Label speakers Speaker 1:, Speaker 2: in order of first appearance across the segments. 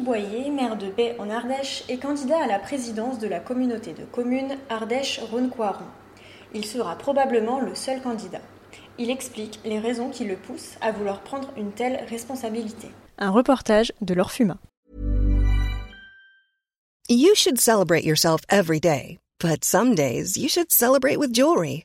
Speaker 1: Boyer, maire de Baie en Ardèche, est candidat à la présidence de la communauté de communes Ardèche-Rhône-Coiron. Il sera probablement le seul candidat. Il explique les raisons qui le poussent à vouloir prendre une telle responsabilité.
Speaker 2: Un reportage de Fuma.
Speaker 3: You should celebrate yourself every day, but some days you should celebrate with jewelry.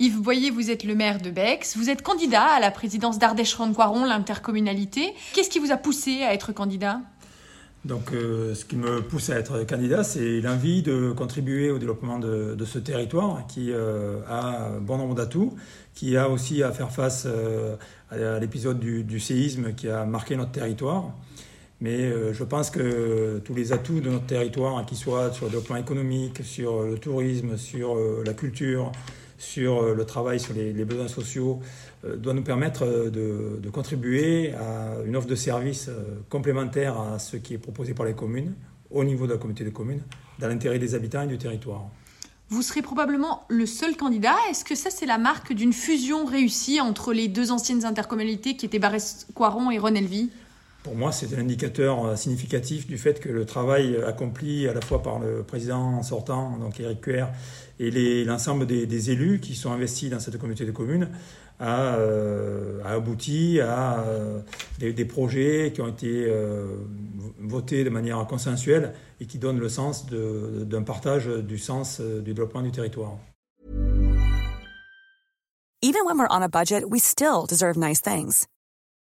Speaker 4: Yves Boyer, vous êtes le maire de Bex. Vous êtes candidat à la présidence d'Ardèche-Ronde-Coiron, l'intercommunalité. Qu'est-ce qui vous a poussé à être candidat?
Speaker 5: Donc, euh, ce qui me pousse à être candidat, c'est l'envie de contribuer au développement de, ce territoire qui euh, a bon nombre d'atouts, qui a aussi à faire face euh, à l'épisode du, séisme qui a marqué notre territoire. Mais je pense que tous les atouts de notre territoire, qu'ils soient sur le développement économique, sur le tourisme, sur la culture, sur le travail, sur les, besoins sociaux, doit nous permettre de, de, contribuer à une offre de services complémentaire à ce qui est proposé par les communes, au niveau de la communauté de communes, dans l'intérêt des habitants et du territoire.
Speaker 4: Vous serez probablement le seul candidat. Est-ce que ça, c'est la marque d'une fusion réussie entre les deux anciennes intercommunalités qui étaient Barès-Coiron et Renelvy
Speaker 5: pour moi, c'est un indicateur significatif du fait que le travail accompli à la fois par le président sortant, donc Eric Cuer, et l'ensemble des, élus qui sont investis dans cette communauté de communes a, euh, abouti à euh, des, projets qui ont été euh, votés de manière consensuelle et qui donnent le sens d'un partage du sens du développement du territoire.
Speaker 6: Even when we're on a budget, we still deserve nice things.